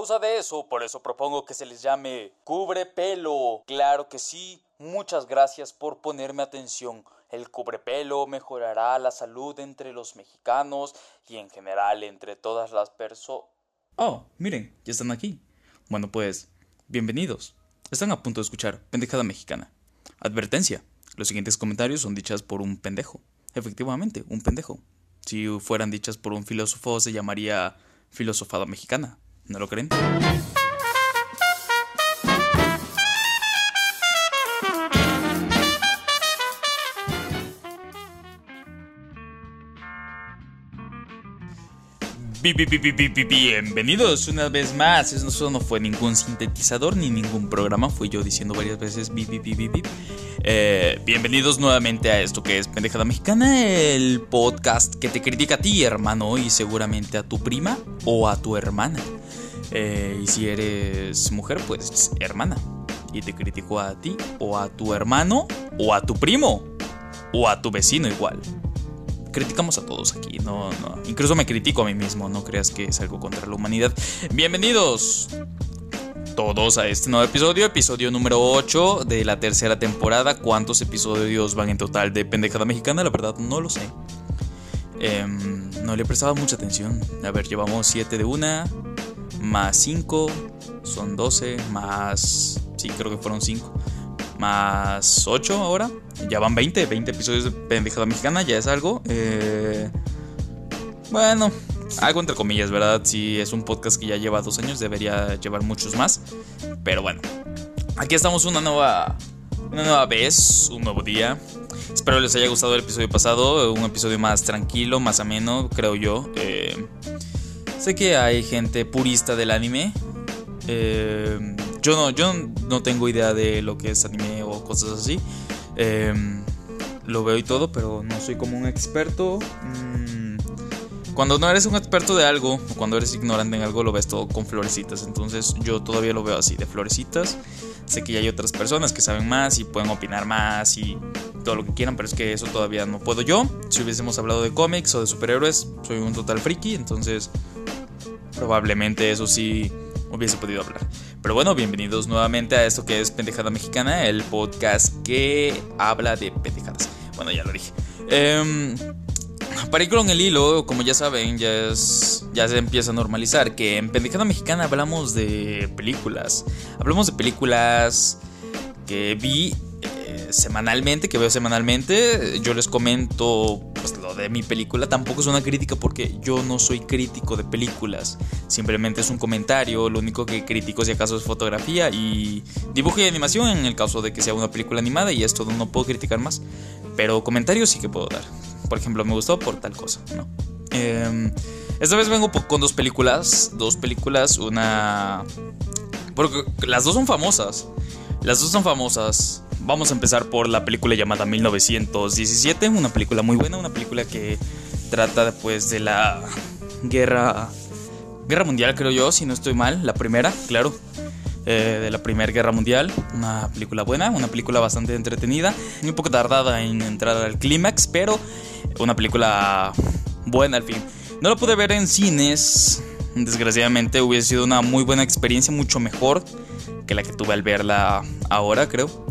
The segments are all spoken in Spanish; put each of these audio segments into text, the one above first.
causa de eso, por eso propongo que se les llame cubrepelo. Claro que sí. Muchas gracias por ponerme atención. El cubrepelo mejorará la salud entre los mexicanos y en general entre todas las personas. Oh, miren, ya están aquí. Bueno, pues, bienvenidos. Están a punto de escuchar Pendejada Mexicana. Advertencia. Los siguientes comentarios son dichas por un pendejo. Efectivamente, un pendejo. Si fueran dichas por un filósofo se llamaría filosofada mexicana. ¿No lo creen? Bienvenidos una vez más. Eso no fue ningún sintetizador ni ningún programa. Fui yo diciendo varias veces eh, bienvenidos nuevamente a esto que es Pendejada Mexicana, el podcast que te critica a ti, hermano, y seguramente a tu prima o a tu hermana. Eh, y si eres mujer, pues hermana. Y te critico a ti o a tu hermano o a tu primo o a tu vecino igual criticamos a todos aquí, no, no. Incluso me critico a mí mismo, no creas que es algo contra la humanidad. Bienvenidos todos a este nuevo episodio, episodio número 8 de la tercera temporada. ¿Cuántos episodios van en total de Pendejada Mexicana? La verdad no lo sé. Em, no le prestaba mucha atención. A ver, llevamos 7 de una, más 5, son 12, más... Sí, creo que fueron 5 más 8 ahora. Ya van 20, 20 episodios de Pendejada Mexicana, ya es algo. Eh, bueno, algo entre comillas, ¿verdad? Si es un podcast que ya lleva dos años, debería llevar muchos más. Pero bueno, aquí estamos una nueva, una nueva vez, un nuevo día. Espero les haya gustado el episodio pasado, un episodio más tranquilo, más ameno, creo yo. Eh, sé que hay gente purista del anime. Eh, yo no, yo no tengo idea de lo que es anime o cosas así. Em, lo veo y todo, pero no soy como un experto. Mm, cuando no eres un experto de algo, o cuando eres ignorante en algo, lo ves todo con florecitas. Entonces yo todavía lo veo así, de florecitas. Sé que ya hay otras personas que saben más y pueden opinar más y todo lo que quieran, pero es que eso todavía no puedo yo. Si hubiésemos hablado de cómics o de superhéroes, soy un total friki, entonces probablemente eso sí hubiese podido hablar. Pero bueno, bienvenidos nuevamente a esto que es Pendejada Mexicana, el podcast que habla de pendejadas. Bueno, ya lo dije. Eh, para ir con el hilo, como ya saben, ya, es, ya se empieza a normalizar que en Pendejada Mexicana hablamos de películas. Hablamos de películas que vi semanalmente, que veo semanalmente. Yo les comento de mi película. Tampoco es una crítica porque yo no soy crítico de películas. Simplemente es un comentario. Lo único que critico si acaso es fotografía y dibujo y animación en el caso de que sea una película animada y esto no puedo criticar más. Pero comentarios sí que puedo dar. Por ejemplo, me gustó por tal cosa, ¿no? Em, esta vez vengo con dos películas. Dos películas, una... Porque las dos son famosas. Las dos son famosas. Vamos a empezar por la película llamada 1917, una película muy buena, una película que trata pues de la guerra guerra mundial, creo yo, si no estoy mal, la primera, claro. Eh, de la Primera Guerra Mundial, una película buena, una película bastante entretenida, un poco tardada en entrar al clímax, pero una película buena al fin. No la pude ver en cines, desgraciadamente hubiese sido una muy buena experiencia, mucho mejor que la que tuve al verla ahora, creo.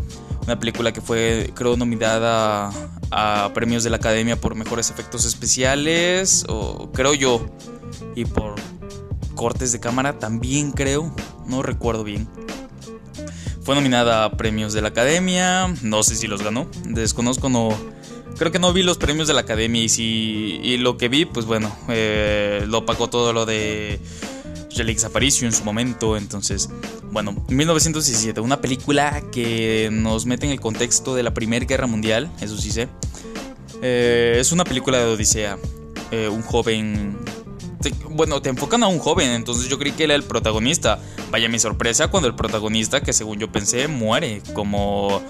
Una película que fue, creo, nominada a premios de la Academia por mejores efectos especiales, o creo yo, y por cortes de cámara también creo, no recuerdo bien. Fue nominada a premios de la Academia, no sé si los ganó, desconozco, no... Creo que no vi los premios de la Academia y si y lo que vi, pues bueno, eh, lo pagó todo lo de Jelix Aparicio en su momento. Entonces, bueno, 1917, una película que nos mete en el contexto de la Primera Guerra Mundial, eso sí sé. Eh, es una película de Odisea. Eh, un joven. bueno, te enfocan a un joven, entonces yo creí que era el protagonista. Vaya mi sorpresa cuando el protagonista, que según yo pensé, muere como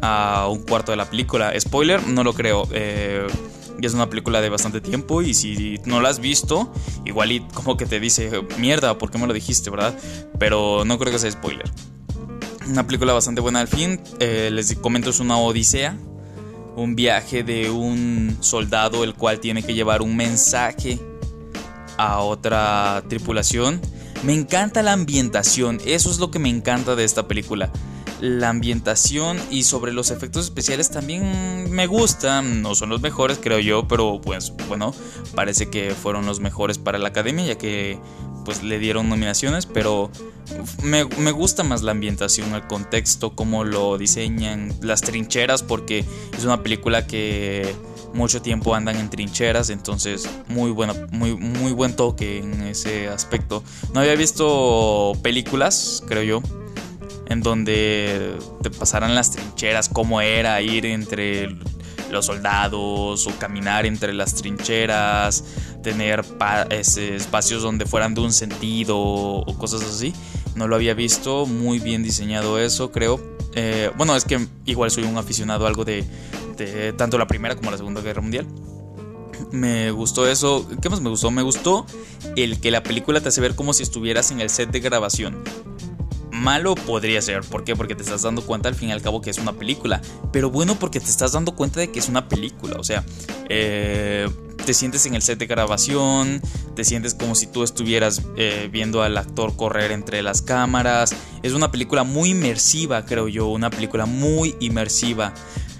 a un cuarto de la película. Spoiler, no lo creo. Eh, y es una película de bastante tiempo y si no la has visto, igual y como que te dice, mierda, ¿por qué me lo dijiste, verdad? Pero no creo que sea spoiler. Una película bastante buena al fin. Eh, les comento, es una odisea. Un viaje de un soldado el cual tiene que llevar un mensaje a otra tripulación. Me encanta la ambientación, eso es lo que me encanta de esta película. La ambientación y sobre los efectos especiales también me gustan, no son los mejores creo yo, pero pues bueno, parece que fueron los mejores para la academia ya que pues le dieron nominaciones, pero me, gusta más la ambientación, el contexto, cómo lo diseñan, las trincheras, porque es una película que mucho tiempo andan en trincheras, entonces muy bueno, muy, muy buen toque en ese aspecto. No había visto películas, creo yo, en donde te pasaran las trincheras, cómo era ir entre los soldados o caminar entre las trincheras, tener espacios donde fueran de un sentido o cosas así. No lo había visto, muy bien diseñado eso, creo. Eh, bueno, es que igual soy un aficionado a algo de, de tanto la Primera como la Segunda Guerra Mundial. Me gustó eso. ¿Qué más me gustó? Me gustó el que la película te hace ver como si estuvieras en el set de grabación malo podría ser. ¿Por qué? Porque te estás dando cuenta al fin y al cabo que es una película. Pero bueno porque te estás dando cuenta de que es una película. O sea, eh, te sientes en el set de grabación, te sientes como si tú estuvieras eh, viendo al actor correr entre las cámaras. Es una película muy inmersiva, creo yo. Una película muy inmersiva.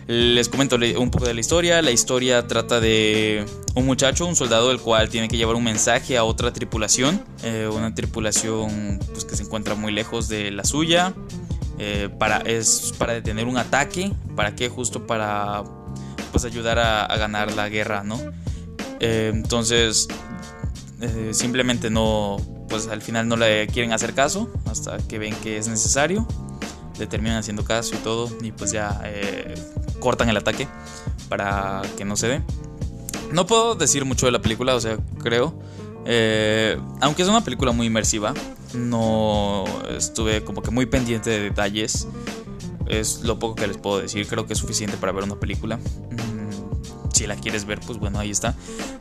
Les comento un poco de la historia. La historia trata de un muchacho, un soldado, el cual tiene que llevar un mensaje a otra tripulación. Eh, una tripulación pues, que se encuentra muy lejos de la suya. Eh, para, es para detener un ataque. ¿Para qué? Justo para pues, ayudar a, ganar la guerra, ¿no? Eh, entonces, simplemente no, pues al final no le quieren hacer caso hasta que ven que es necesario. Le terminan haciendo caso y todo. Y pues ya cortan el ataque para que no se dé. No puedo decir mucho de la película, o sea, creo. Eh, aunque es una película muy inmersiva, no estuve como que muy pendiente de detalles. Es lo poco que les puedo decir, creo que es suficiente para ver una película. Mm, si la quieres ver, pues bueno, ahí está.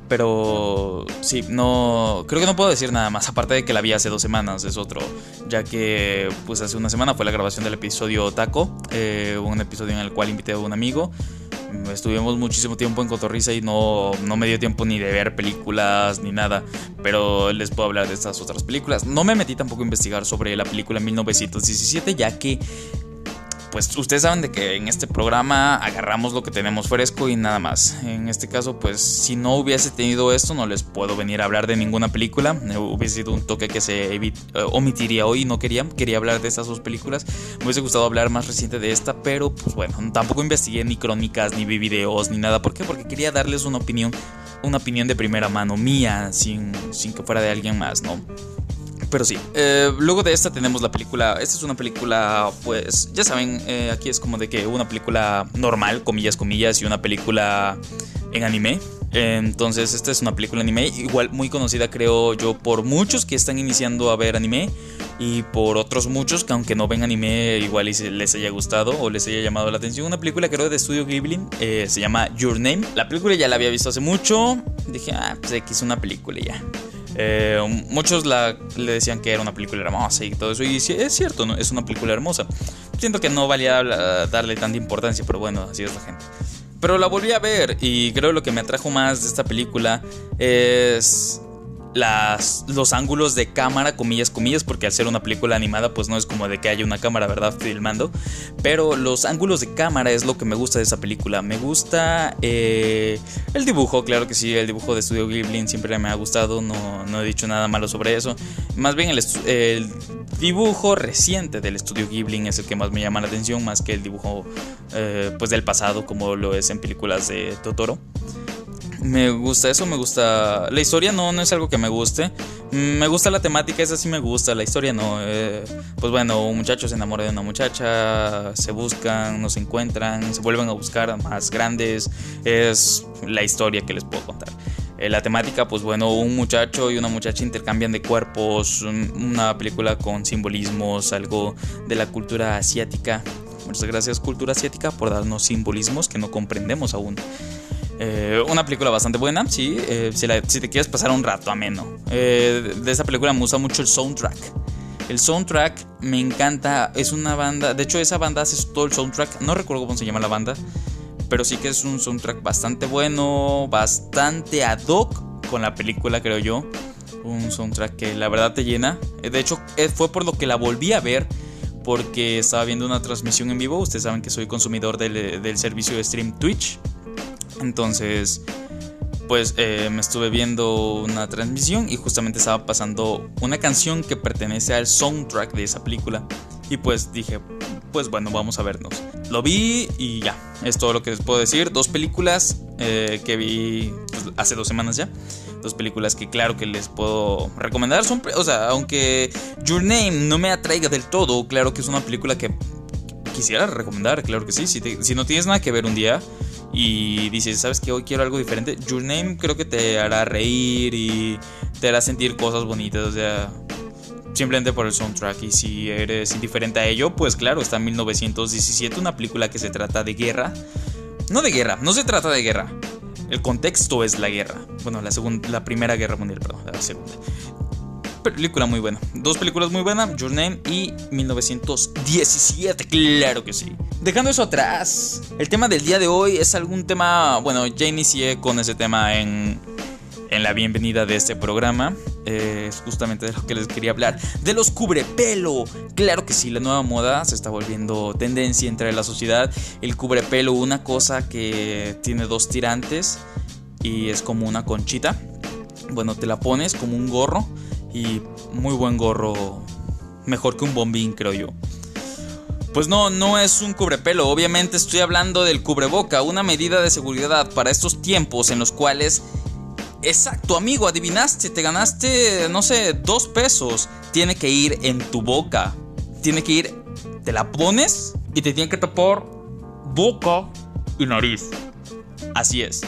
Pero sí, no. Creo que no puedo decir nada más. Aparte de que la vi hace dos semanas, es otro. Ya que, pues hace una semana fue la grabación del episodio Taco. Eh, un episodio en el cual invité a un amigo. Estuvimos muchísimo tiempo en Cotorriza y no, no me dio tiempo ni de ver películas ni nada. Pero les puedo hablar de estas otras películas. No me metí tampoco a investigar sobre la película 1917, ya que pues ustedes saben de que en este programa agarramos lo que tenemos fresco y nada más. En este caso, pues si no hubiese tenido esto, no les puedo venir a hablar de ninguna película. Eh, hubiese sido un toque que se eh, omitiría hoy, no quería, quería hablar de estas dos películas. Me hubiese gustado hablar más reciente de esta, pero pues bueno, tampoco investigué ni crónicas, ni vi videos, ni nada. ¿Por qué? Porque quería darles una opinión, una opinión de primera mano mía, sin, sin que fuera de alguien más, ¿no? Pero sí, eh, luego de esta tenemos la película. Esta es una película, pues, ya saben, eh, aquí es como de que una película normal, comillas, comillas, y una película en anime. Entonces, esta es una película anime, igual muy conocida, creo yo, por muchos que están iniciando a ver anime y por otros muchos que, aunque no ven anime, igual les haya gustado o les haya llamado la atención. Una película, creo, de estudio Ghibli, eh, se llama Your Name. La película ya la había visto hace mucho. Dije, ah, pues aquí es una película ya. Eh, muchos le decían que era una película hermosa y todo eso. Y es cierto, ¿no? es una película hermosa. Siento que no valía darle tanta importancia, pero bueno, así es la gente. Pero la volví a ver y creo lo que me atrajo más de esta película es los ángulos de cámara, comillas, comillas, porque al ser una película animada, pues no es como de que haya una cámara, ¿verdad? Filmando. Pero los ángulos de cámara es lo que me gusta de esa película. Me gusta eh, el dibujo, claro que sí, el dibujo de Studio Ghibli siempre me ha gustado, no, no he dicho nada malo sobre eso. Más bien el, el dibujo reciente del estudio Ghibli es el que más me llama la atención, más que el dibujo eh, pues del pasado, como lo es en películas de Totoro. Me gusta eso, me gusta. La historia no, no es algo que me guste. Me gusta la temática, esa sí me gusta. La historia no. Eh, pues bueno, un muchacho se enamora de una muchacha, se buscan, no se encuentran, se vuelven a buscar más grandes. Es la historia que les puedo contar. Eh, la temática, pues bueno, un muchacho y una muchacha intercambian de cuerpos. Una película con simbolismos, algo de la cultura asiática. Muchas gracias, cultura asiática, por darnos simbolismos que no comprendemos aún. Eh, una película bastante buena, sí, eh, si, te quieres pasar un rato ameno. Eh, de esa película me gusta mucho el soundtrack. El soundtrack me encanta, es una banda, de hecho esa banda hace todo el soundtrack, no recuerdo cómo se llama la banda, pero sí que es un soundtrack bastante bueno, bastante ad hoc con la película, creo yo. Un soundtrack que la verdad te llena. De hecho, eh, fue por lo que la volví a ver. Porque estaba viendo una transmisión en vivo. Ustedes saben que soy consumidor del, del servicio de stream Twitch. Entonces, pues eh, me estuve viendo una transmisión y justamente estaba pasando una canción que pertenece al soundtrack de esa película. Y pues dije, pues bueno, vamos a vernos. Lo vi y ya, es todo lo que les puedo decir. Dos películas eh, que vi pues, hace dos semanas ya. Dos películas que claro que les puedo recomendar. Son, o sea, aunque Your Name no me atraiga del todo, claro que es una película que quisiera recomendar, claro que sí. Si, no tienes nada que ver un día, y dices, ¿sabes que Hoy quiero algo diferente. Your Name creo que te hará reír y te hará sentir cosas bonitas, o sea, simplemente por el soundtrack. Y si eres indiferente a ello, pues claro, está en 1917, una película que se trata de guerra. No de guerra, no se trata de guerra. El contexto es la guerra. Bueno, la, segunda, la primera guerra mundial, perdón, la segunda película muy buena. Dos películas muy buenas, Your Name y 1917, claro que sí. Dejando eso atrás, el tema del día de hoy es algún tema, bueno, ya inicié con ese tema en, en la bienvenida de este programa. es justamente de lo que les quería hablar. De los cubrepelo. Claro que sí, la nueva moda se está volviendo tendencia entre la sociedad. El cubrepelo, una cosa que tiene dos tirantes y es como una conchita. Bueno, te la pones como un gorro y muy buen gorro, mejor que un bombín, creo yo. Pues no, no es un cubrepelo, obviamente estoy hablando del cubreboca, una medida de seguridad para estos tiempos en los cuales... Exacto, amigo, adivinaste, te ganaste, no sé, dos pesos. Tiene que ir en tu boca. Tiene que ir, te la pones y te tiene que tapar boca y nariz. Así es,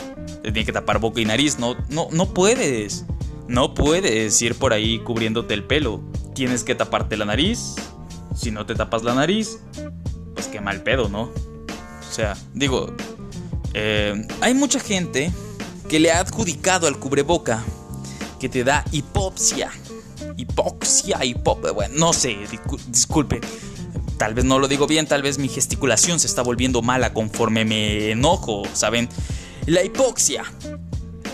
te tiene que tapar boca y nariz, no, no, no puedes. No puedes ir por ahí cubriéndote el pelo. Tienes que taparte la nariz. Si no te tapas la nariz, pues qué mal pedo, ¿no? O sea, digo, eh, hay mucha gente que le ha adjudicado al cubreboca que te da hipopsia. Hipoxia, hipop... Bueno, no sé, disculpe. Tal vez no lo digo bien, tal vez mi gesticulación se está volviendo mala conforme me enojo, ¿saben? La hipoxia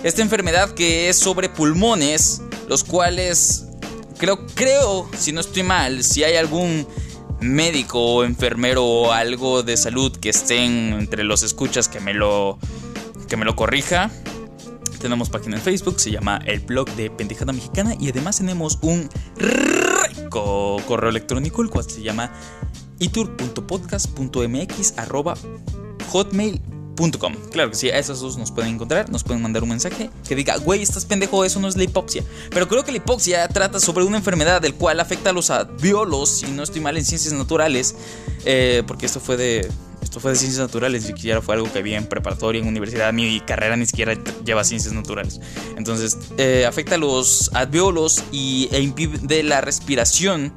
esta enfermedad que es sobre pulmones, los cuales creo, creo, si no estoy mal, si hay algún médico o enfermero o algo de salud que estén entre los escuchas que me lo, que me lo corrija. Tenemos página en Facebook, se llama El Blog de Pendejada Mexicana y además tenemos un rico correo electrónico, el cual se llama itur.podcast.mx hotmail Claro que sí, a esos dos nos pueden encontrar, nos pueden mandar un mensaje que diga, güey, estás pendejo, eso no es la hipoxia. Pero creo que la hipoxia trata sobre una enfermedad del cual afecta a los biolos, si no estoy mal en ciencias naturales, eh, porque esto fue de esto fue de ciencias naturales, ni siquiera fue algo que había en preparatoria, en universidad, mi carrera ni siquiera lleva ciencias naturales. Entonces, eh, afecta a los alveolos y, e impide la respiración,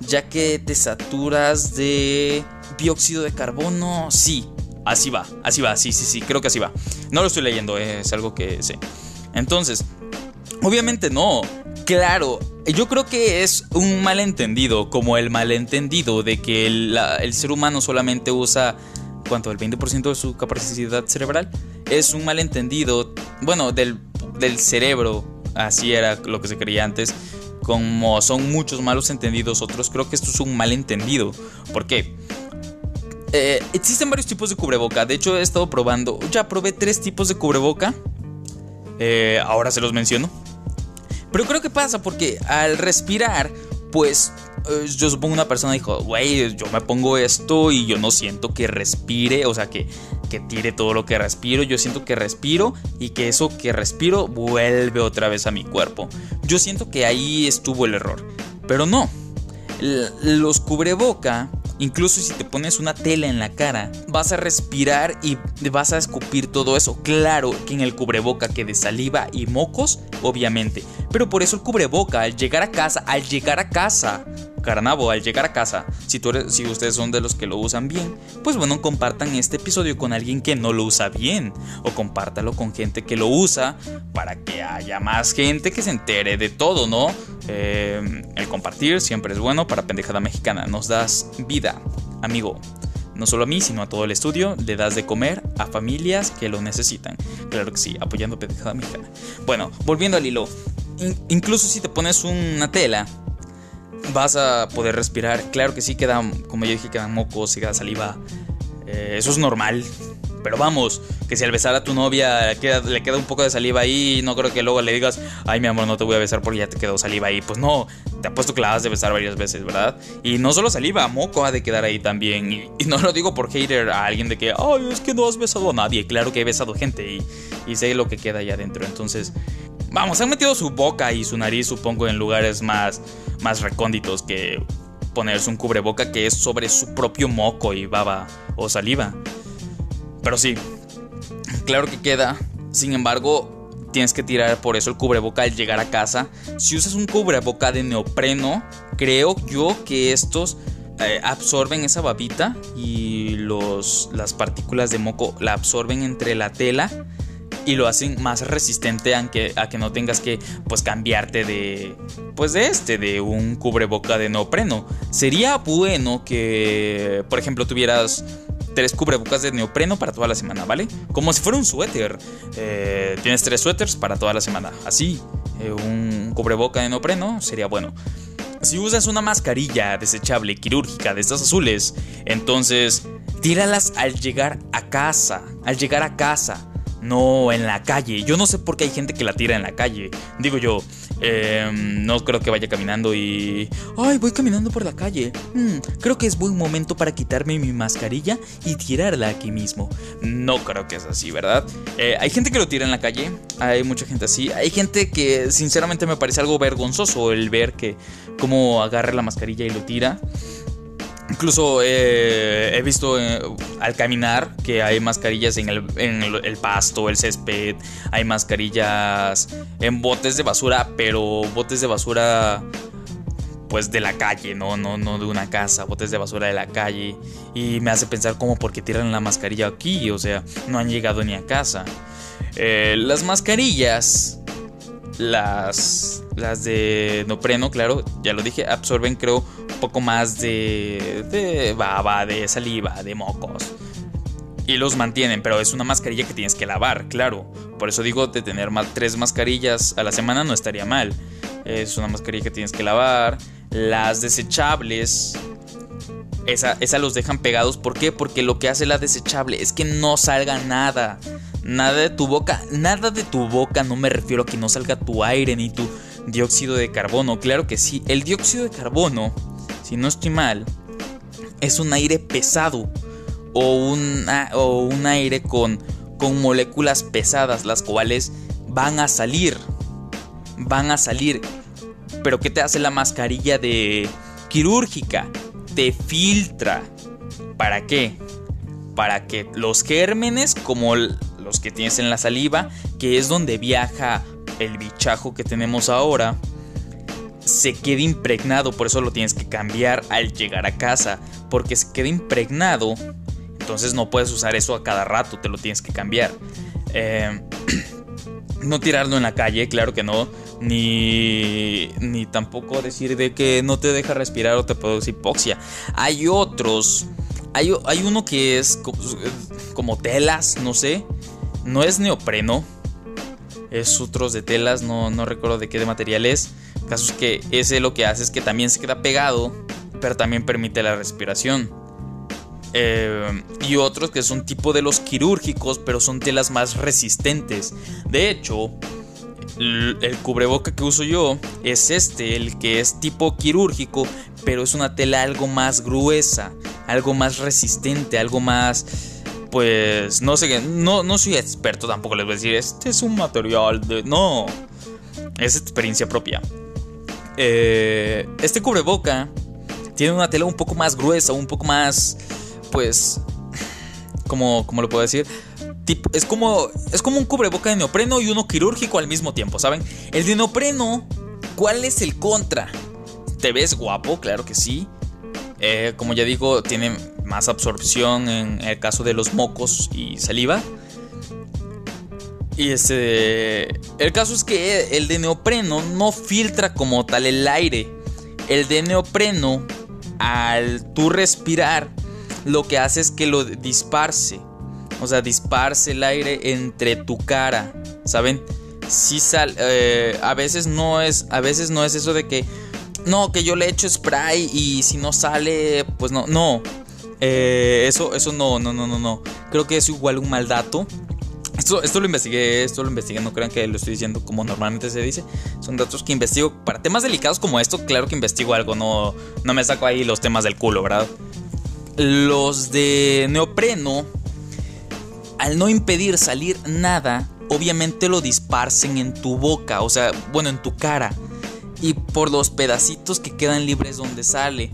ya que te saturas de dióxido de carbono, sí, Así va, así va, sí, sí, sí, creo que así va. No lo estoy leyendo, es algo que sé. Entonces, obviamente no. Claro, yo creo que es un malentendido, como el malentendido de que el, ser humano solamente usa, ¿cuánto? El 20% de su capacidad cerebral. Es un malentendido, bueno, del, del cerebro, así era lo que se creía antes. Como son muchos malos entendidos otros, creo que esto es un malentendido. ¿Por qué? Eh, existen varios tipos de cubreboca. De hecho, he estado probando. Ya probé tres tipos de cubreboca. Eh, ahora se los menciono. Pero creo que pasa porque al respirar, pues eh, yo supongo una persona dijo, güey, yo me pongo esto y yo no siento que respire, o sea, que, que tire todo lo que respiro. Yo siento que respiro y que eso que respiro vuelve otra vez a mi cuerpo. Yo siento que ahí estuvo el error. Pero no. Los cubreboca Incluso si te pones una tela en la cara, vas a respirar y vas a escupir todo eso. Claro que en el cubreboca quede saliva y mocos, obviamente. Pero por eso el cubreboca, al llegar a casa, al llegar a casa, carnavo, al llegar a casa, si, tú si ustedes son de los que lo usan bien, pues bueno, compartan este episodio con alguien que no lo usa bien. O compártalo con gente que lo usa para que haya más gente que se entere de todo, ¿no? Eh, el compartir siempre es bueno para Pendejada Mexicana. Nos das vida, amigo. No solo a mí, sino a todo el estudio, le das de comer a familias que lo necesitan. Claro que sí, apoyando Pendejada Mexicana. Bueno, volviendo al hilo. incluso si te pones una tela, vas a poder respirar. Claro que sí queda, como yo dije, quedan mocos, queda saliva. Eh, eso es normal. Pero vamos, que si al besar a tu novia le queda, un poco de saliva ahí, no creo que luego le digas, ay mi amor, no te voy a besar porque ya te quedó saliva ahí. Pues no, te apuesto que la has de besar varias veces, ¿verdad? Y no solo saliva, moco ha de quedar ahí también. Y, no lo digo por hater a alguien de que, ay, es que no has besado a nadie. Claro que he besado gente y, y sé lo que queda ahí adentro. Entonces, vamos, han metido su boca y su nariz, supongo, en lugares más, más recónditos que ponerse un cubreboca que es sobre su propio moco y baba o saliva. Pero sí, claro que queda. Sin embargo, tienes que tirar por eso el cubreboca al llegar a casa. Si usas un cubreboca de neopreno, creo yo que estos eh, absorben esa babita y los, las partículas de moco la absorben entre la tela y lo hacen más resistente a que, a que no tengas que pues cambiarte de pues de este de un cubreboca de neopreno. Sería bueno que por ejemplo tuvieras tres cubrebocas de neopreno para toda la semana vale como si fuera un suéter. Eh, tienes tres suéteres para toda la semana. Así eh, un cubreboca de neopreno sería bueno. Si usas una mascarilla desechable quirúrgica de estas azules entonces tíralas al llegar a casa al llegar a casa no en la calle. Yo no sé por qué hay gente que la tira en la calle. Digo yo, em, no creo que vaya caminando y... Ay, voy caminando por la calle. Hmm, creo que es buen momento para quitarme mi mascarilla y tirarla aquí mismo. No creo que es así, ¿verdad? Eh, hay gente que lo tira en la calle, hay mucha gente así. Hay gente que sinceramente me parece algo vergonzoso el ver que cómo agarra la mascarilla y lo tira. Incluso eh, he visto eh, al caminar que hay mascarillas en, el, pasto, el césped, hay mascarillas en botes de basura, pero botes de basura pues de la calle, no, no, no de una casa, botes de basura de la calle. Y me hace pensar como porque tiran la mascarilla aquí, o sea, no han llegado ni a casa. Eh, las mascarillas, las, las de nopreno, claro, ya lo dije, absorben creo poco más de, de baba, de saliva, de mocos. Y los mantienen, pero es una mascarilla que tienes que lavar, claro. Por eso digo, de tener más, tres mascarillas a la semana no estaría mal. Es una mascarilla que tienes que lavar. Las desechables, esa, esa, los dejan pegados. ¿Por qué? Porque lo que hace la desechable es que no salga nada. Nada de tu boca. Nada de tu boca. No me refiero a que no salga tu aire ni tu dióxido de carbono. Claro que sí. El dióxido de carbono si no estoy mal, es un aire pesado o un, o un aire con, con moléculas pesadas, las cuales van a salir. Van a salir. Pero ¿qué te hace la mascarilla de quirúrgica? Te filtra. ¿Para qué? Para que los gérmenes, como los que tienes en la saliva, que es donde viaja el bichajo que tenemos ahora, se quede impregnado, por eso lo tienes que cambiar al llegar a casa, porque se queda impregnado, entonces no puedes usar eso a cada rato, te lo tienes que cambiar. Eh, no tirarlo en la calle, claro que no, ni, ni tampoco decir de que no te deja respirar o te produce hipoxia. Hay otros, hay, hay uno que es como, como telas, no sé, no es neopreno, es otros de telas, no, no recuerdo de qué de material es Caso es que ese lo que hace es que también se queda pegado, pero también permite la respiración. Eh, y otros que son tipo de los quirúrgicos, pero son telas más resistentes. De hecho, el cubreboca que uso yo es este, el que es tipo quirúrgico, pero es una tela algo más gruesa, algo más resistente, algo más... Pues no sé, no, no soy experto tampoco, les voy a decir, este es un material de... No, es experiencia propia. Eh, este cubreboca tiene una tela un poco más gruesa, un poco más, pues, como, como lo puedo decir, es como, es como un cubreboca de neopreno y uno quirúrgico al mismo tiempo, ¿saben? El de neopreno, ¿cuál es el contra? ¿Te ves guapo? Claro que sí. Eh, como ya digo, tiene más absorción en el caso de los mocos y saliva. Y este. El caso es que el de neopreno no filtra como tal el aire. El de neopreno, al tú respirar, lo que hace es que lo disparce. O sea, disparce el aire entre tu cara. ¿Saben? sí sale, eh, a veces no es, a veces no es eso de que, no, que yo le echo spray y si no sale, pues no, no. Eh, eso, eso no, no, no, no, no. Creo que es igual un mal dato. Esto, esto lo investigué, esto lo investigué, no crean que lo estoy diciendo como normalmente se dice. Son datos que investigo para temas delicados como esto, claro que investigo algo, no, no me saco ahí los temas del culo, ¿verdad? Los de neopreno, al no impedir salir nada, obviamente lo disparcen en tu boca, o sea, bueno, en tu cara. Y por los pedacitos que quedan libres donde sale.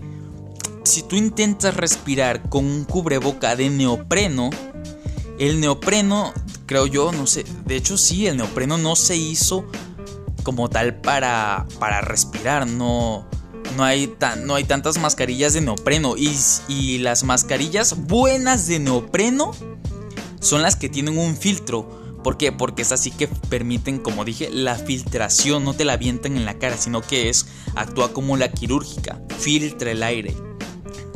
Si tú intentas respirar con un cubreboca de neopreno, el neopreno, creo yo, no sé, de hecho sí, el neopreno no se hizo como tal para, para respirar, no, no, hay no hay tantas mascarillas de neopreno. Y, y las mascarillas buenas de neopreno son las que tienen un filtro. ¿Por qué? Porque es así que permiten, como dije, la filtración, no te la avientan en la cara, sino que es, actúa como la quirúrgica, filtra el aire.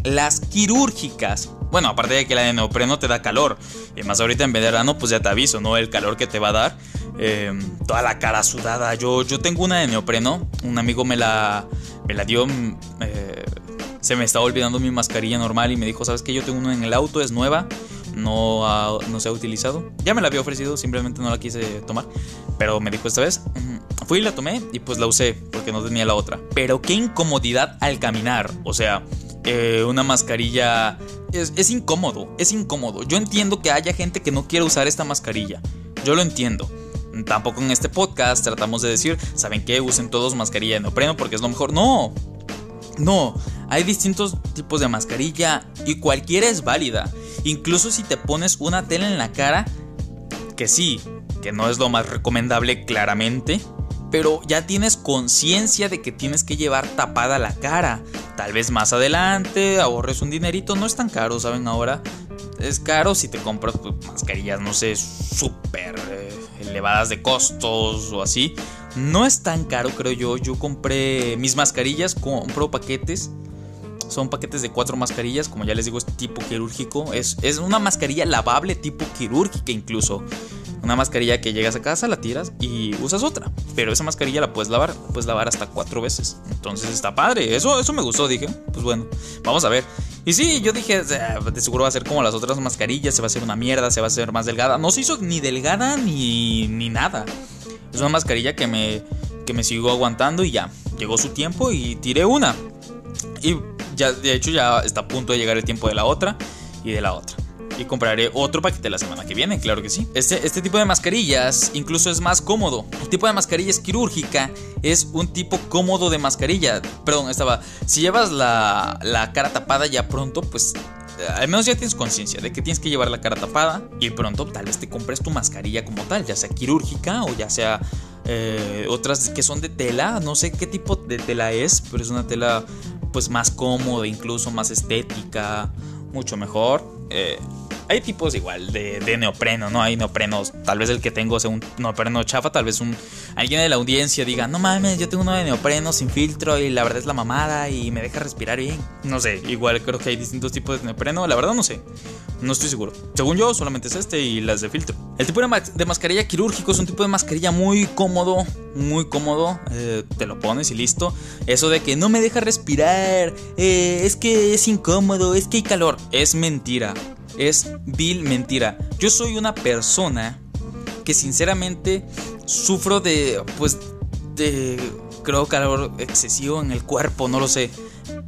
Las quirúrgicas, bueno, aparte de que la de neopreno te da calor, y más ahorita en verano, pues ya te aviso, ¿no? El calor que te va a dar, em, toda la cara sudada. Yo, yo tengo una de neopreno, un amigo me la, me la dio, mm, eh, se me estaba olvidando mi mascarilla normal y me dijo, ¿sabes qué? Yo tengo una en el auto, es nueva no, no se ha utilizado. Ya me la había ofrecido, simplemente no la quise tomar. Pero me dijo esta vez. Fui y la tomé y pues la usé porque no tenía la otra. Pero qué incomodidad al caminar. O sea, eh, una mascarilla es, es incómodo, es incómodo. Yo entiendo que haya gente que no quiere usar esta mascarilla. Yo lo entiendo. Tampoco en este podcast tratamos de decir, ¿saben qué? Usen todos mascarilla de neopreno porque es lo mejor. No, no, hay distintos tipos de mascarilla y cualquiera es válida. Incluso si te pones una tela en la cara, que sí, que no es lo más recomendable claramente, pero ya tienes conciencia de que tienes que llevar tapada la cara. Tal vez más adelante ahorres un dinerito, no es tan caro, ¿saben? Ahora es caro si te compras pues, mascarillas, no sé, súper eh, elevadas de costos o así. No es tan caro, creo yo. Yo compré mis mascarillas, compro paquetes son paquetes de cuatro mascarillas, como ya les digo, es tipo quirúrgico. Es, es una mascarilla lavable tipo quirúrgica incluso. Una mascarilla que llegas a casa, la tiras y usas otra. Pero esa mascarilla la puedes lavar, puedes lavar hasta cuatro veces. Entonces está padre. Eso, eso me gustó, dije. Pues bueno, vamos a ver. Y sí, yo dije, de seguro va a ser como las otras mascarillas, se va a hacer una mierda, se va a hacer más delgada. No se hizo ni delgada ni, ni nada. Es una mascarilla que me, que me sigo aguantando y ya. Llegó su tiempo y tiré una. Y ya, de hecho, ya está a punto de llegar el tiempo de la otra y de la otra. Y compraré otro paquete la semana que viene, claro que sí. Este, este tipo de mascarillas incluso es más cómodo. El tipo de mascarilla es quirúrgica, es un tipo cómodo de mascarilla. Perdón, estaba. Si llevas la, la cara tapada ya pronto, pues eh, al menos ya tienes conciencia de que tienes que llevar la cara tapada y pronto tal vez te compres tu mascarilla como tal, ya sea quirúrgica o ya sea eh, otras que son de tela, no sé qué tipo de tela es, pero es una tela pues más cómoda, incluso más estética, mucho mejor. Eh, hay tipos igual de, neopreno, ¿no? Hay neoprenos. Tal vez el que tengo sea un neopreno chafa. Tal vez un alguien de la audiencia diga, no mames, yo tengo uno de neopreno sin filtro y la verdad es la mamada y me deja respirar bien. No sé, igual creo que hay distintos tipos de neopreno. La verdad no sé. No estoy seguro. Según yo, solamente es este y las de filtro. El tipo de, mascarilla quirúrgico es un tipo de mascarilla muy cómodo. Muy cómodo. Eh, te lo pones y listo. Eso de que no me deja respirar. Eh, es que es incómodo. Es que hay calor. Es mentira es vil mentira. Yo soy una persona que sinceramente sufro de, pues, de, creo, calor excesivo en el cuerpo, no lo sé.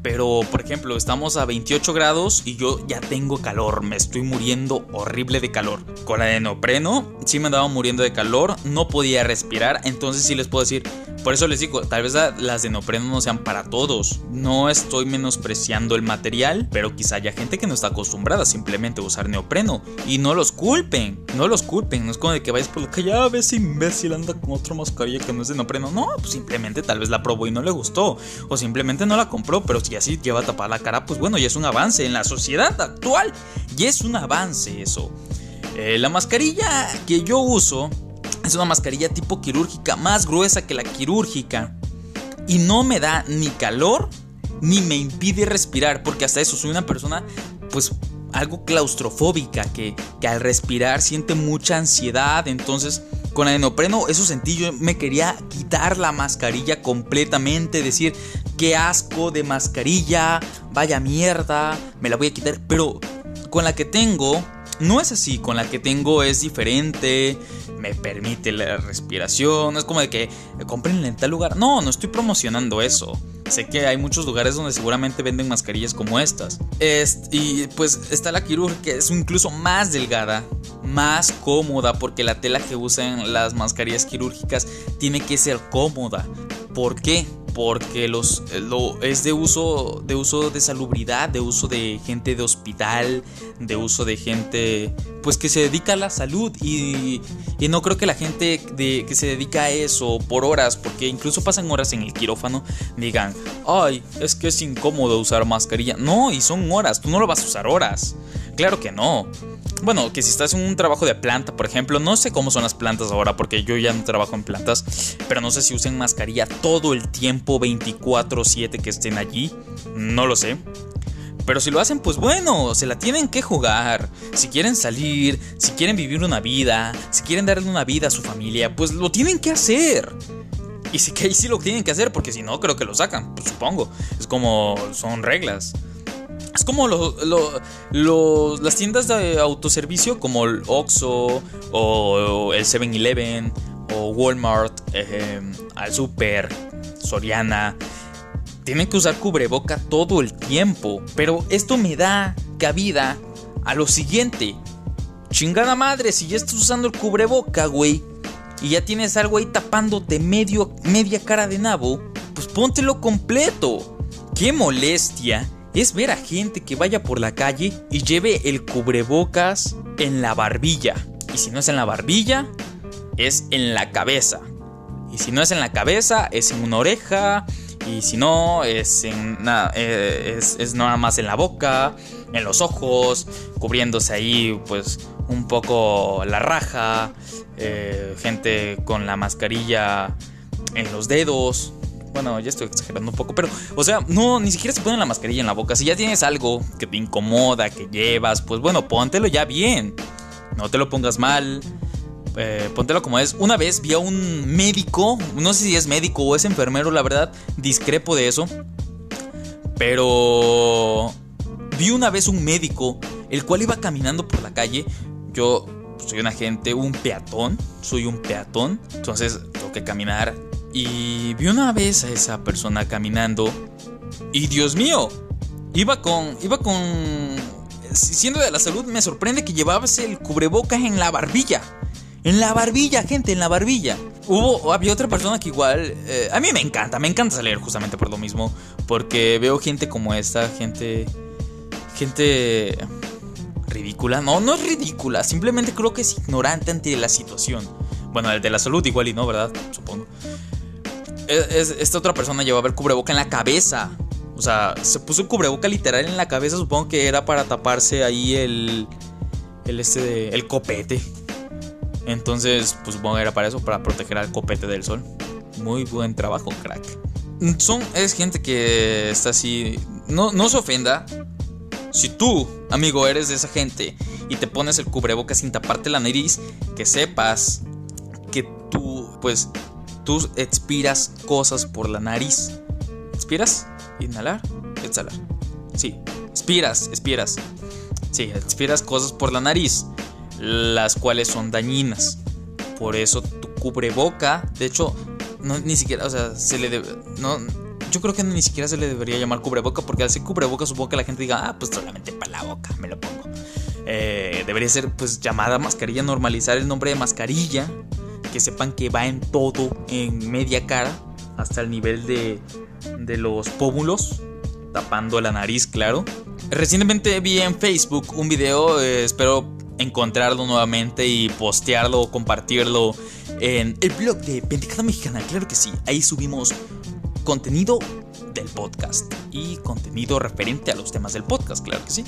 Pero, por ejemplo, estamos a 28 grados y yo ya tengo calor. Me estoy muriendo horrible de calor. Con la de neopreno, sí me andaba muriendo de calor. No podía respirar. Entonces sí les puedo decir, por eso les digo, tal vez las de neopreno no sean para todos. No estoy menospreciando el material, pero quizá haya gente que no está acostumbrada simplemente a usar neopreno. Y no los culpen, no los culpen. No es como de que vayas por la calle, ah, ves imbécil anda con otra mascarilla que no es de neopreno. No, pues simplemente tal vez la probó y no le gustó. O simplemente no la compró, pero si así lleva tapada la cara, pues bueno, ya es un avance en la sociedad actual. Ya es un avance eso. Eh, la mascarilla que yo uso es una mascarilla tipo quirúrgica, más gruesa que la quirúrgica. Y no me da ni calor ni me impide respirar, porque hasta eso soy una persona pues algo claustrofóbica, que, que al respirar siente mucha ansiedad, entonces con la de neopreno, eso sentí, yo me quería quitar la mascarilla completamente, decir, qué asco de mascarilla, vaya mierda, me la voy a quitar, pero con la que tengo, no es así, con la que tengo es diferente, me permite la respiración, es como de que compren en tal lugar, no, no estoy promocionando eso. Sé que hay muchos lugares donde seguramente venden mascarillas como estas. y pues está la quirúrgica, que es incluso más delgada, más cómoda, porque la tela que usan las mascarillas quirúrgicas tiene que ser cómoda. ¿Por qué? Porque los, lo, es de uso, de uso de salubridad, de uso de gente de hospital, de uso de gente pues que se dedica a la salud y, y no creo que la gente de, que se dedica a eso por horas, porque incluso pasan horas en el quirófano, digan, ay, es que es incómodo usar mascarilla. No, y son horas, tú no lo vas a usar horas. Claro que no. Bueno, que si estás en un trabajo de planta, por ejemplo, no sé cómo son las plantas ahora, porque yo ya no trabajo en plantas, pero no sé si usen mascarilla todo el tiempo 24/7 que estén allí, no lo sé. Pero si lo hacen, pues bueno, se la tienen que jugar. Si quieren salir, si quieren vivir una vida, si quieren darle una vida a su familia, pues lo tienen que hacer. Y sí que ahí sí lo tienen que hacer, porque si no, creo que lo sacan, pues supongo. Es como son reglas. Es como las tiendas de autoservicio como el Oxxo o el 7-Eleven o Walmart, eh, al Super, Soriana. Tienen que usar cubreboca todo el tiempo. Pero esto me da cabida a lo siguiente. Chingada madre, si ya estás usando el cubreboca, güey. Y ya tienes algo ahí tapándote medio, media cara de nabo. Pues póntelo completo. Qué molestia es ver a gente que vaya por la calle y lleve el cubrebocas en la barbilla. Y si no es en la barbilla, es en la cabeza. Si no es en la cabeza, es en una oreja. Y si no, es, en, eh, es, nada más en la boca, en los ojos, cubriéndose ahí pues un poco la raja. Eh, gente con la mascarilla en los dedos. Bueno, ya estoy exagerando un poco, pero, o sea, no, ni siquiera se pone la mascarilla en la boca. Si ya tienes algo que te incomoda, que llevas, pues bueno, póntelo ya bien. No te lo pongas mal. Eh, póntelo como es. Una vez vi a un médico, no sé si es médico o es enfermero, la verdad, discrepo de eso. Pero vi una vez un médico, el cual iba caminando por la calle. Yo soy un agente, un peatón, soy un peatón, entonces tengo que caminar y vi una vez a esa persona caminando y Dios mío, iba con iba con siendo de la salud me sorprende que llevabas el cubrebocas en la barbilla. En la barbilla, gente, en la barbilla. Hubo, había otra persona que igual, eh, a mí me encanta, me encanta salir justamente por lo mismo, porque veo gente como esta, gente, gente ridícula. No, no es ridícula, simplemente creo que es ignorante ante la situación. Bueno, el de la salud igual y no, ¿verdad? Supongo esta otra persona llevaba el cubreboca en la cabeza. O sea, se puso el cubreboca literal en la cabeza. Supongo que era para taparse ahí el. El este El copete. Entonces, pues supongo que era para eso, para proteger al copete del sol. Muy buen trabajo, crack. Son. Es gente que está así. No, no se ofenda. Si tú, amigo, eres de esa gente y te pones el cubreboca sin taparte la nariz, que sepas que tú, pues, tú expiras cosas por la nariz. ¿Expiras? Inhalar, exhalar. Sí, expiras, expiras. Sí, expiras cosas por la nariz, las cuales son dañinas. Por eso tu cubreboca, de hecho, no, ni siquiera, o sea, se le debe, no, yo creo que ni siquiera se le debería llamar cubreboca, porque al ser cubreboca supongo que la gente diga, ah, pues solamente para la boca, me lo pongo. Eh, debería ser pues llamada mascarilla, normalizar el nombre de mascarilla que sepan que va en todo, en media cara, hasta el nivel de, de los pómulos, tapando la nariz, claro. Recientemente vi en Facebook un video, eh, espero encontrarlo nuevamente y postearlo compartirlo en el blog de Pendejada Mexicana, claro que sí, ahí subimos contenido del podcast y contenido referente a los temas del podcast, claro que sí.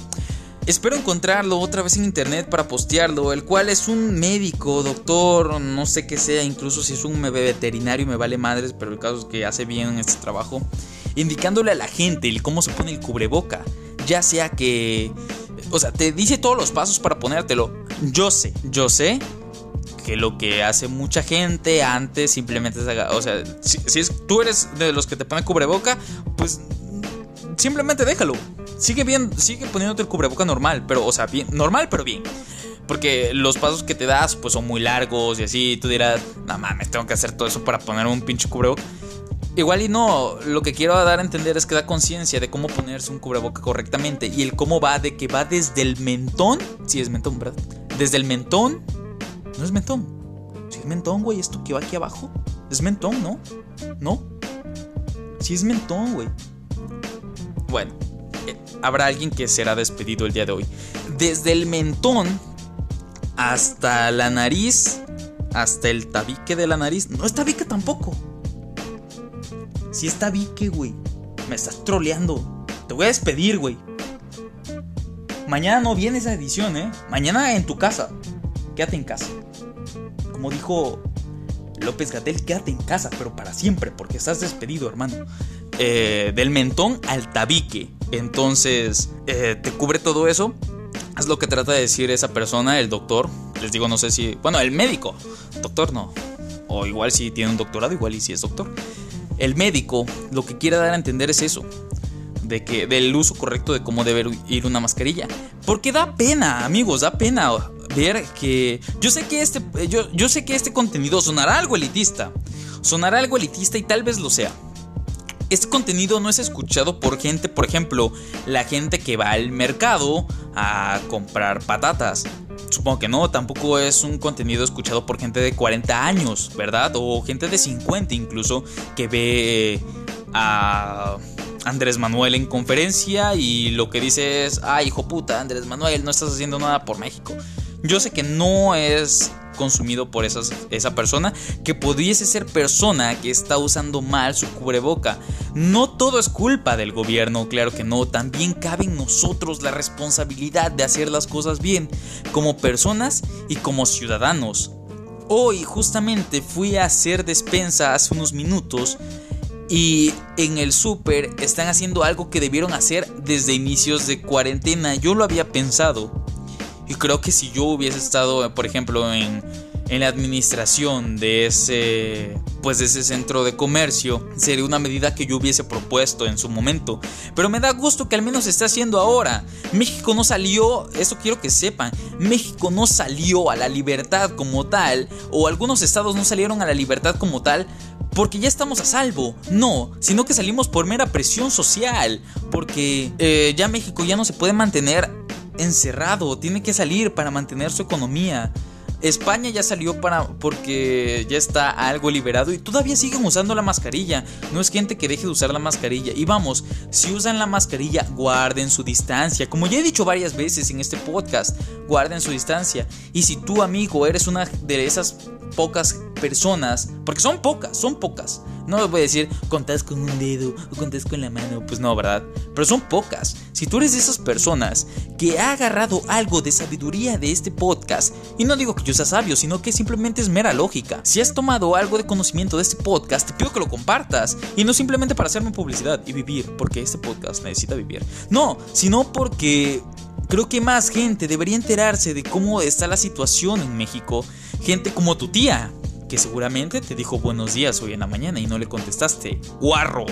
Espero encontrarlo otra vez en internet para postearlo, el cual es un médico, doctor, no sé qué sea, incluso si es un veterinario me vale madres, pero el caso es que hace bien este trabajo, indicándole a la gente el cómo se pone el cubreboca, ya sea que, o sea, te dice todos los pasos para ponértelo. Yo sé, yo sé que lo que hace mucha gente antes simplemente es, o sea, si, es, tú eres de los que te ponen cubreboca, pues simplemente déjalo. Sigue bien, sigue poniéndote el cubreboca normal, pero, o sea, bien, normal, pero bien. Porque los pasos que te das, pues son muy largos y así. Tú dirás, no mames, tengo que hacer todo eso para poner un pinche cubreboca. Igual y no, lo que quiero dar a entender es que da conciencia de cómo ponerse un cubreboca correctamente y el cómo va de que va desde el mentón, si es mentón, ¿verdad? Desde el mentón, no es mentón, si es mentón, güey, esto que va aquí abajo, es mentón, ¿no? ¿No? Si es mentón, güey. Bueno, eh, habrá alguien que será despedido el día de hoy. Desde el mentón hasta la nariz, hasta el tabique de la nariz, no es tabique tampoco. Si es tabique, güey, me estás troleando. Te voy a despedir, güey. Mañana no viene esa edición, ¿eh? Mañana en tu casa. Quédate en casa. Como dijo López Gatel, quédate en casa, pero para siempre, porque estás despedido, hermano. Eh, del mentón al tabique. Entonces, eh, te cubre todo eso. Es lo que trata de decir esa persona, el doctor. Les digo, no sé si. Bueno, el médico. Doctor no. O igual si tiene un doctorado, igual y si es doctor. El médico lo que quiere dar a entender es eso. De que, del uso correcto de cómo debe ir una mascarilla. Porque da pena, amigos, da pena ver que. Yo sé que este. Yo, yo sé que este contenido sonará algo elitista. Sonará algo elitista y tal vez lo sea este contenido no es escuchado por gente, por ejemplo, la gente que va al mercado a comprar patatas. Supongo que no, tampoco es un contenido escuchado por gente de 40 años, ¿verdad? O gente de 50 incluso que ve a Andrés Manuel en conferencia y lo que dice es, ay hijo puta, Andrés Manuel, no estás haciendo nada por México. Yo sé que no es consumido por esa persona que pudiese ser persona que está usando mal su cubreboca. No todo es culpa del gobierno, claro que no, también cabe en nosotros la responsabilidad de hacer las cosas bien, como personas y como ciudadanos. Hoy justamente fui a hacer despensa hace unos minutos y en el súper están haciendo algo que debieron hacer desde inicios de cuarentena. Yo lo había pensado. Y creo que si yo hubiese estado, por ejemplo, en, la administración de ese pues de ese centro de comercio sería una medida que yo hubiese propuesto en su momento pero me da gusto que al menos se esté haciendo ahora México no salió eso quiero que sepan México no salió a la libertad como tal o algunos estados no salieron a la libertad como tal porque ya estamos a salvo. No, sino que salimos por mera presión social. Porque eh, ya México ya no se puede mantener encerrado, tiene que salir para mantener su economía. España ya salió para porque ya está algo liberado y todavía siguen usando la mascarilla. No es gente que deje de usar la mascarilla. Y vamos, si usan la mascarilla, guarden su distancia. Como ya he dicho varias veces en este podcast, guarden su distancia. Y si tu amigo eres una de esas pocas personas, porque son pocas, son pocas. No les voy a decir, contás con un dedo o contás con la mano, pues no, ¿verdad? Pero son pocas. Si tú eres de esas personas que ha agarrado algo de sabiduría de este podcast, y no digo que yo sea sabio, sino que simplemente es mera lógica. Si has tomado algo de conocimiento de este podcast, te pido que lo compartas. Y no simplemente para hacerme publicidad y vivir, porque este podcast necesita vivir. No, sino porque Creo que más gente debería enterarse de cómo está la situación en México. Gente como tu tía, que seguramente te dijo buenos días hoy en la mañana y no le contestaste. Guarro.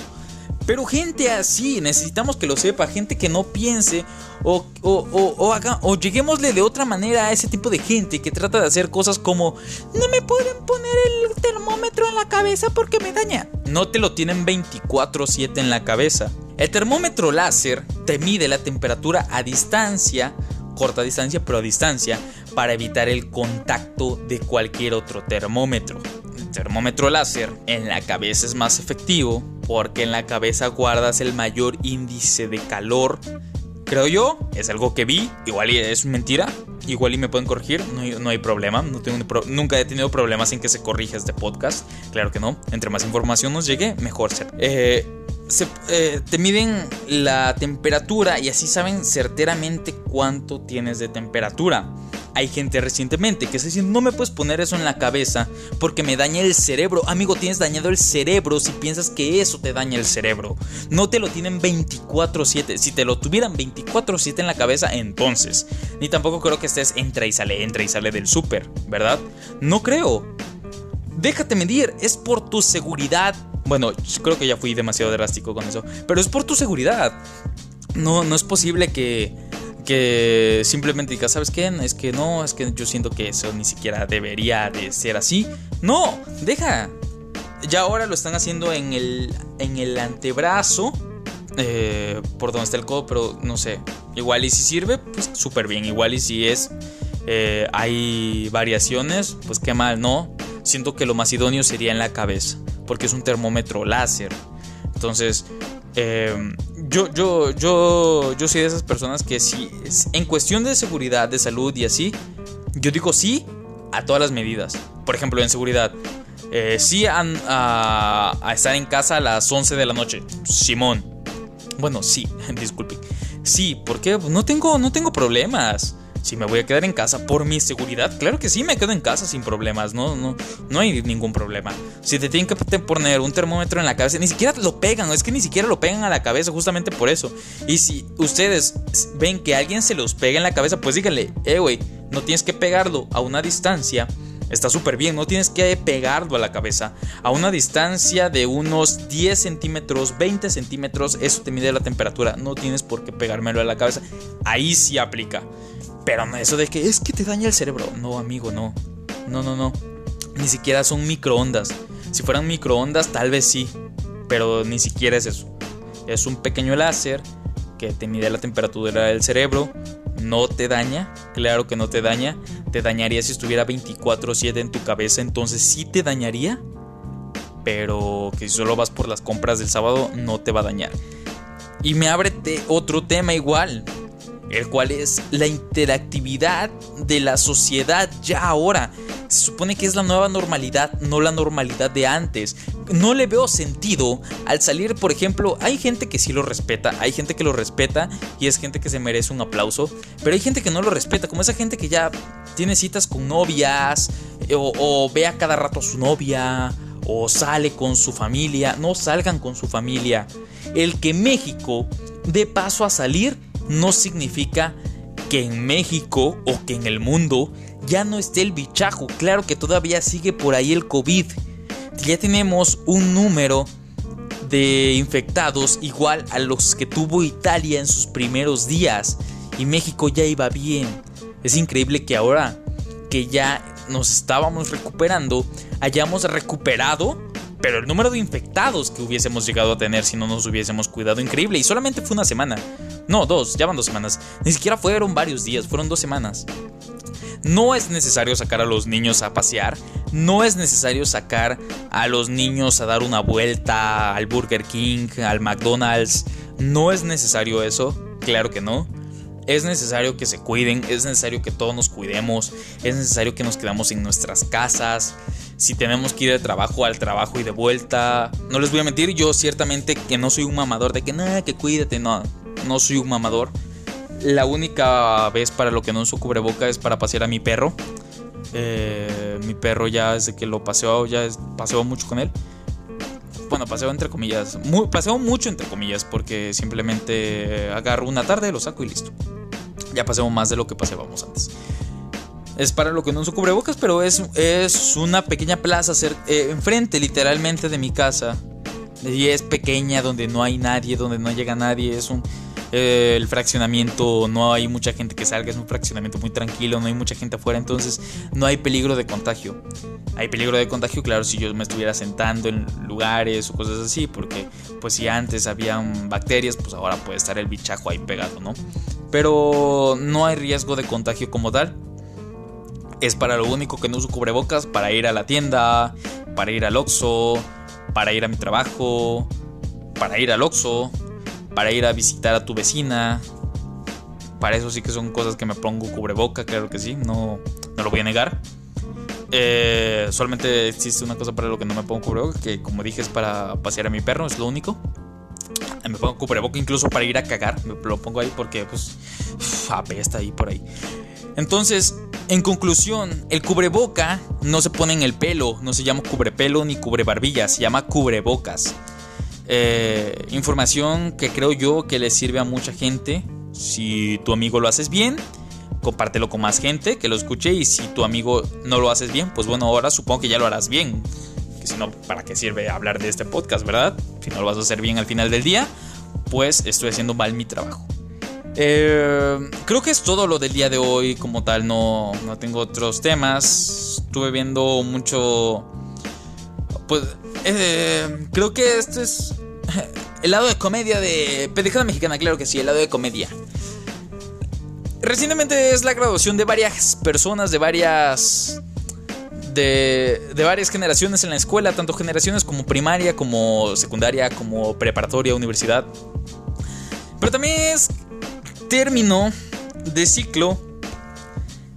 Pero gente así, necesitamos que lo sepa, gente que no piense o, o, o, o lleguémosle de otra manera a ese tipo de gente que trata de hacer cosas como no me pueden poner el termómetro en la cabeza porque me daña. No te lo tienen 24/7 en la cabeza. El termómetro láser te mide la temperatura a distancia, corta distancia, pero a distancia, para evitar el contacto de cualquier otro termómetro. El termómetro láser en la cabeza es más efectivo porque en la cabeza guardas el mayor índice de calor. Creo yo, es algo que vi, igual es mentira, igual y me pueden corregir, no hay, problema, no tengo nunca he tenido problemas en que se corrija este podcast, claro que no, entre más información nos llegue, mejor ser. Eh, eh, te miden la temperatura y así saben certeramente cuánto tienes de temperatura. Hay gente recientemente que se dice, no me puedes poner eso en la cabeza porque me daña el cerebro. Amigo, tienes dañado el cerebro si piensas que eso te daña el cerebro. No te lo tienen 24/7. Si te lo tuvieran 24/7 en la cabeza, entonces. Ni tampoco creo que estés entra y sale, entra y sale del súper, ¿verdad? No creo. Déjate medir, es por tu seguridad. Bueno, creo que ya fui demasiado drástico con eso, pero es por tu seguridad. No, no es posible que que simplemente digas, ¿sabes qué? Es que no, es que yo siento que eso ni siquiera debería de ser así. No, deja. Ya ahora lo están haciendo en el, en el antebrazo, eh, por donde está el codo, pero no sé. Igual y si sirve, pues súper bien. Igual y si es, eh, hay variaciones, pues qué mal, ¿no? Siento que lo más idóneo sería en la cabeza, porque es un termómetro láser. Entonces, eh, yo, yo, yo, yo soy de esas personas que si en cuestión de seguridad, de salud y así, yo digo sí a todas las medidas. Por ejemplo, en seguridad, eh, sí a, a, estar en casa a las 11 de la noche. Simón. Bueno, sí, disculpe. Sí, porque no tengo, no tengo problemas si me voy a quedar en casa por mi seguridad, claro que sí, me quedo en casa sin problemas, no, no, no hay ningún problema. Si te tienen que poner un termómetro en la cabeza, ni siquiera lo pegan, es que ni siquiera lo pegan a la cabeza justamente por eso. Y si ustedes ven que alguien se los pega en la cabeza, pues díganle, eh, güey, no tienes que pegarlo a una distancia. Está súper bien, no tienes que pegarlo a la cabeza. A una distancia de unos 10 centímetros, 20 centímetros, eso te mide la temperatura. No tienes por qué pegármelo a la cabeza. Ahí sí aplica. Pero eso de que es que te daña el cerebro. No, amigo, no. No, no, no. Ni siquiera son microondas. Si fueran microondas, tal vez sí. Pero ni siquiera es eso. Es un pequeño láser que te mide la temperatura del cerebro. No te daña. Claro que no te daña. Te dañaría si estuviera 24/7 en tu cabeza. Entonces sí te dañaría. Pero que si solo vas por las compras del sábado, no te va a dañar. Y me abre otro tema igual el cual es la interactividad de la sociedad ya ahora. Se supone que es la nueva normalidad, no la normalidad de antes. No le veo sentido al salir, por ejemplo, hay gente que sí lo respeta, hay gente que lo respeta y es gente que se merece un aplauso, pero hay gente que no lo respeta, como esa gente que ya tiene citas con novias eh, o, o ve a cada rato a su novia o sale con su familia, no salgan con su familia. El que México dé paso a salir no significa que en México o que en el mundo ya no esté el bichajo. Claro que todavía sigue por ahí el COVID. Ya tenemos un número de infectados igual a los que tuvo Italia en sus primeros días. Y México ya iba bien. Es increíble que ahora que ya nos estábamos recuperando, hayamos recuperado pero el número de infectados que hubiésemos llegado a tener si no nos hubiésemos cuidado, increíble. Y solamente fue una semana. No, dos, ya van dos semanas. Ni siquiera fueron varios días, fueron dos semanas. No es necesario sacar a los niños a pasear. No es necesario sacar a los niños a dar una vuelta al Burger King, al McDonald's. No es necesario eso. Claro que no. Es necesario que se cuiden, es necesario que todos nos cuidemos, es necesario que nos quedamos en nuestras casas si tenemos que ir de trabajo al trabajo y de vuelta. No les voy a mentir, yo ciertamente que no soy un mamador de que nada, que cuídate, no, no soy un mamador. La única vez para lo que no uso cubreboca es para pasear a mi perro. Eh, mi perro ya desde que lo paseo, ya paseo mucho con él. Bueno, paseo entre comillas. paseo mucho entre comillas porque simplemente agarro una tarde, lo saco y listo. Ya paseo más de lo que paseábamos antes es para lo que no uso cubrebocas, pero es, es una pequeña plaza eh, enfrente literalmente de mi casa. Y es pequeña, donde no hay nadie, donde no llega nadie. Es un. Eh, el fraccionamiento, no hay mucha gente que salga, es un fraccionamiento muy tranquilo, no hay mucha gente afuera, entonces no hay peligro de contagio. Hay peligro de contagio, claro, si yo me estuviera sentando en lugares o cosas así, porque pues si antes habían bacterias, pues ahora puede estar el bichajo ahí pegado, ¿no? Pero no hay riesgo de contagio como tal es para lo único que no uso cubrebocas, para ir a la tienda, para ir al Oxxo, para ir a mi trabajo, para ir al Oxxo, para ir a visitar a tu vecina. Para eso sí que son cosas que me pongo cubreboca, claro que sí, no, no lo voy a negar. Eh, solamente existe una cosa para lo que no me pongo cubreboca, que como dije es para pasear a mi perro, es lo único. Me pongo cubreboca incluso para ir a cagar, me lo pongo ahí porque pues apesta ahí por ahí. Entonces, En conclusión, el cubreboca no se pone en el pelo, no se llama cubrepelo ni cubrebarbilla, se llama cubrebocas. Eh, información que creo yo que le sirve a mucha gente. Si tu amigo lo haces bien, compártelo con más gente que lo escuche. Y si tu amigo no lo haces bien, pues bueno, ahora supongo que ya lo harás bien. Que si no, ¿para qué sirve hablar de este podcast, verdad? Si no lo vas a hacer bien al final del día, pues estoy haciendo mal mi trabajo. Eh, creo que es todo lo del día de hoy. Como tal, no, no tengo otros temas. Estuve viendo mucho. Pues. Eh, creo que este es. El lado de comedia de. Pendejada mexicana, claro que sí, el lado de comedia. Recientemente es la graduación de varias personas, de varias. De, de, varias generaciones en la escuela, tanto generaciones como primaria, como secundaria, como preparatoria, universidad. Pero también es término de ciclo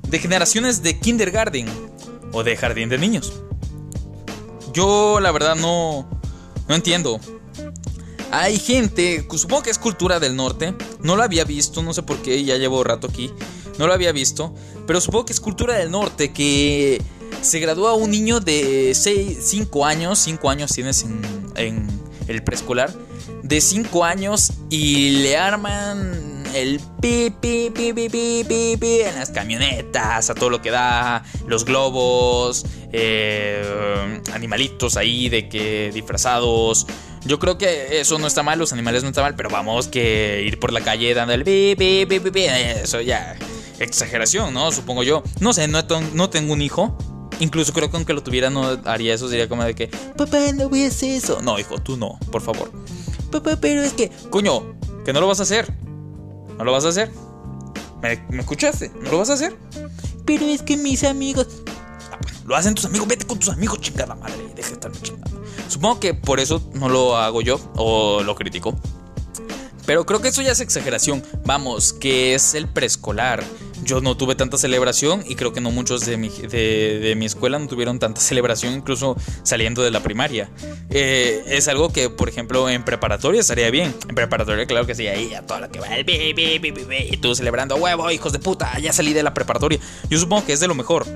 de generaciones de kindergarten o de jardín de niños. Yo la verdad no, no entiendo. Hay gente, supongo que es cultura del norte, no lo había visto, no sé por qué, ya llevo rato aquí, no lo había visto, pero supongo que es cultura del norte que se gradúa un niño de 5 años, 5 años tienes en, en el preescolar, de 5 años y le arman el pi, pi, pi, pi, pi, pi, pi, en las camionetas, a todo lo que da, los globos, eh, animalitos ahí de que disfrazados. Yo creo que eso no está mal, los animales no están mal, pero vamos que ir por la calle dando el pi, eso ya exageración, ¿no? Supongo yo. No sé, no, tengo un hijo. Incluso creo que aunque lo tuviera no haría eso, sería como de que, papá, no voy a hacer eso. No, hijo, tú no, por favor. Papá, pero es que, coño, que no lo vas a hacer. ¿No lo vas a hacer? ¿Me, escuchaste? ¿No lo vas a hacer? Pero es que mis amigos. Ah, lo hacen tus amigos, vete con tus amigos, chingada madre, deja de estarme chingando. Supongo que por eso no lo hago yo o lo critico. Pero creo que eso ya es exageración. Vamos, que es el preescolar. Yo no tuve tanta celebración y creo que no muchos de mi, de, mi escuela no tuvieron tanta celebración, incluso saliendo de la primaria. Eh, es algo que, por ejemplo, en preparatoria estaría bien. En preparatoria, claro que sí, ahí a toda la que va el bi, bi, bi, y tú celebrando, huevo, hijos de puta, ya salí de la preparatoria. Yo supongo que es de lo mejor.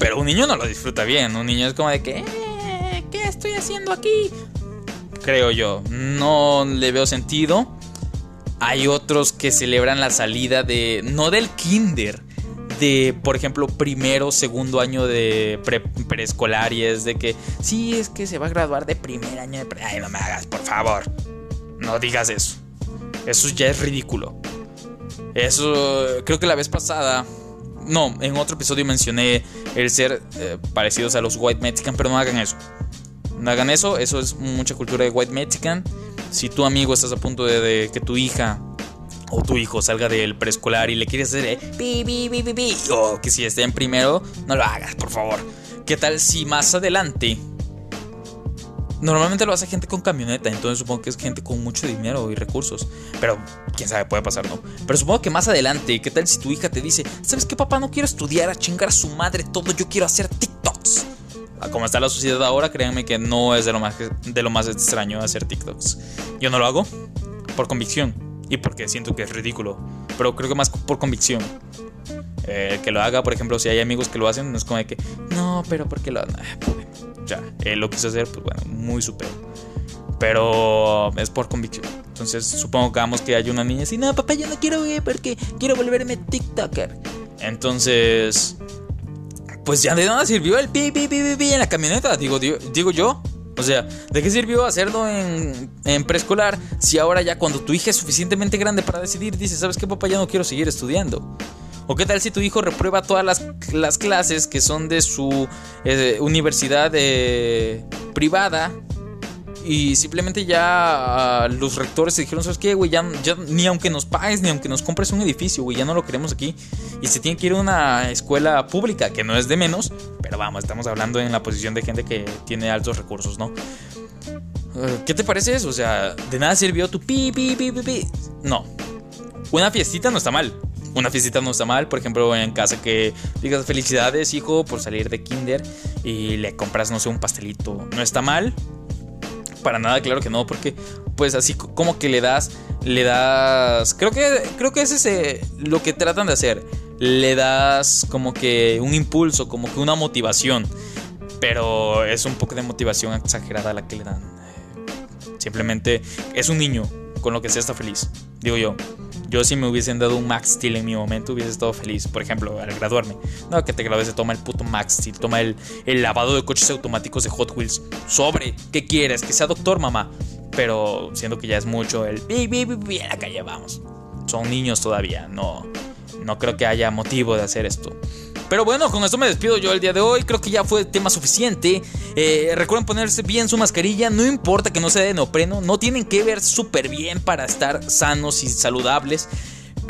Pero un niño no lo disfruta bien. Un niño es como de que, eh, ¿qué estoy haciendo aquí? Creo yo. No le veo sentido. Hay otros que celebran la salida de. No del kinder. De, por ejemplo, primero, segundo año de preescolar. y es de que. Sí, es que se va a graduar de primer año de pre. Ay, no me hagas, por favor. No digas eso. Eso ya es ridículo. Eso. Creo que la vez pasada. No, en otro episodio mencioné el ser eh, parecidos a los White Mexican, pero no hagan eso. No hagan eso, eso es mucha cultura de White Mexican si tu amigo estás a punto de, que tu hija o tu hijo salga del preescolar y le quieres hacer eh, o que si esté en primero, no lo hagas, por favor. ¿Qué tal si más adelante Normalmente lo hace gente con camioneta, entonces supongo que es gente con mucho dinero y recursos. Pero quién sabe, puede pasar, ¿no? Pero supongo que más adelante, ¿qué tal si tu hija te dice, ¿sabes qué, papá? No quiero estudiar, a chingar a su madre todo, yo quiero hacer TikToks como está la sociedad ahora, créanme que no es de lo más, de lo más extraño hacer TikToks. Yo no lo hago por convicción y porque siento que es ridículo, pero creo que más por convicción. Eh, que lo haga, por ejemplo, si hay amigos que lo hacen, no es como de que, no, pero porque lo Ya, él lo quiso hacer, pues bueno, muy super. Pero es por convicción. Entonces, supongo que vamos que hay una niña así, no, papá, yo no quiero ir porque quiero volverme TikToker. Entonces, pues ya de nada sirvió el pi, pi, pi, pi, en la camioneta, digo, digo, yo. O sea, ¿de qué sirvió hacerlo en, en, preescolar si ahora ya cuando tu hija es suficientemente grande para decidir, dice, ¿sabes qué, papá? Ya no quiero seguir estudiando. ¿O qué tal si tu hijo reprueba todas las, las clases que son de su eh, universidad eh, privada y simplemente ya los rectores se dijeron, ¿sabes qué, güey? Ya, ni aunque nos pagues, ni aunque nos compres un edificio, güey, ya no lo queremos aquí. Y se tiene que ir a una escuela pública, que no es de menos, pero vamos, estamos hablando en la posición de gente que tiene altos recursos, ¿no? Eh, ¿Qué te parece eso? O sea, de nada sirvió tu pi, pi, pi, pi, pi. No. Una fiestita no está mal. Una fiestita no está mal, por ejemplo, en casa que digas felicidades, hijo, por salir de kinder y le compras, no sé, un pastelito. No está mal, para nada, claro que no, porque pues así como que le das, le das, creo que, creo que es eh, lo que tratan de hacer, le das como que un impulso, como que una motivación. Pero es un poco de motivación exagerada la que le dan. Simplemente es un niño, con lo que sea está feliz. Digo yo. Yo si me hubiesen dado un Max Steel en mi momento hubiese estado feliz. Por ejemplo, al graduarme. No, que te gradúes se toma el puto Max Steel. Toma el, el lavado de coches automáticos de Hot Wheels. Sobre. ¿Qué quieres? Que sea doctor, mamá. Pero siendo que ya es mucho el... Bien, la calle vamos. Son niños todavía. No, no creo que haya motivo de hacer esto. Pero bueno, con esto me despido yo el día de hoy. Creo que ya fue tema suficiente. Eh, recuerden ponerse bien su mascarilla. No importa que no sea de neopreno. No tienen que ver súper bien para estar sanos y saludables.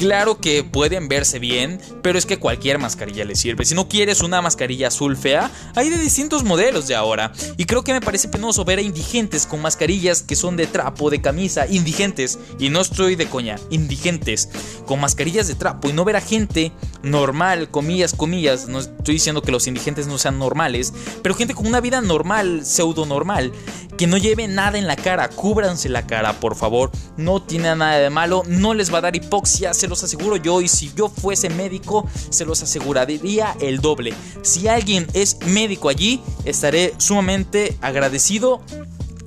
Claro que pueden verse bien, pero es que cualquier mascarilla les sirve. Si no quieres una mascarilla azul fea, hay de distintos modelos de ahora. Y creo que me parece penoso ver a indigentes con mascarillas que son de trapo, de camisa, indigentes. Y no estoy de coña, indigentes, con mascarillas de trapo. Y no ver a gente normal, comillas, comillas. No estoy diciendo que los indigentes no sean normales, pero gente con una vida normal, pseudo normal, que no lleve nada en la cara. Cúbranse la cara, por favor. No tiene nada de malo, no les va a dar hipoxia, se los aseguro yo. Y si yo fuese médico, se los aseguraría el doble. Si alguien es médico allí, estaré sumamente agradecido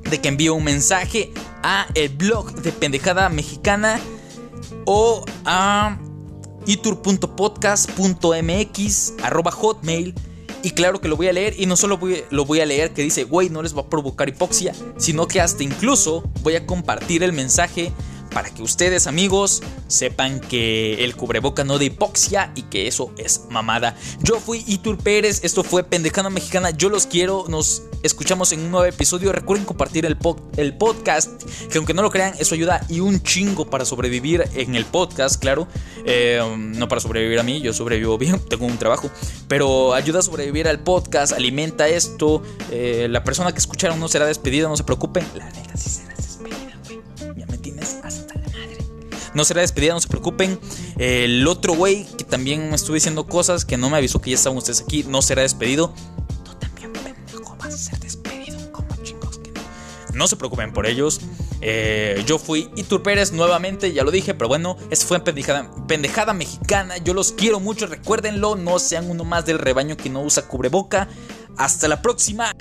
de que envíe un mensaje a el blog de pendejada mexicana o a itur.podcast.mx arroba hotmail y claro que lo voy a leer y no solo lo voy a leer que dice, güey, no les va a provocar hipoxia, sino que hasta incluso voy a compartir el mensaje para que ustedes amigos sepan que el cubreboca no de hipoxia y que eso es mamada. Yo fui Itur Pérez, esto fue Pendejana Mexicana, yo los quiero, nos escuchamos en un nuevo episodio, recuerden compartir el, el podcast, que aunque no lo crean, eso ayuda y un chingo para sobrevivir en el podcast, claro, eh, no para sobrevivir a mí, yo sobrevivo bien, tengo un trabajo, pero ayuda a sobrevivir al podcast, alimenta esto, eh, la persona que escucharon no será despedida, no se preocupen, la neta sí será no será despedida, no se preocupen. El otro güey que también me estuvo diciendo cosas que no me avisó que ya estaban ustedes aquí, no será despedido. Tú también, pendejo, vas a ser despedido. Como chingos que no. No se preocupen por ellos. Eh, yo fui Itur Pérez nuevamente, ya lo dije, pero bueno, eso fue pendejada, pendejada mexicana. Yo los quiero mucho, recuérdenlo, no sean uno más del rebaño que no usa cubreboca. Hasta la próxima.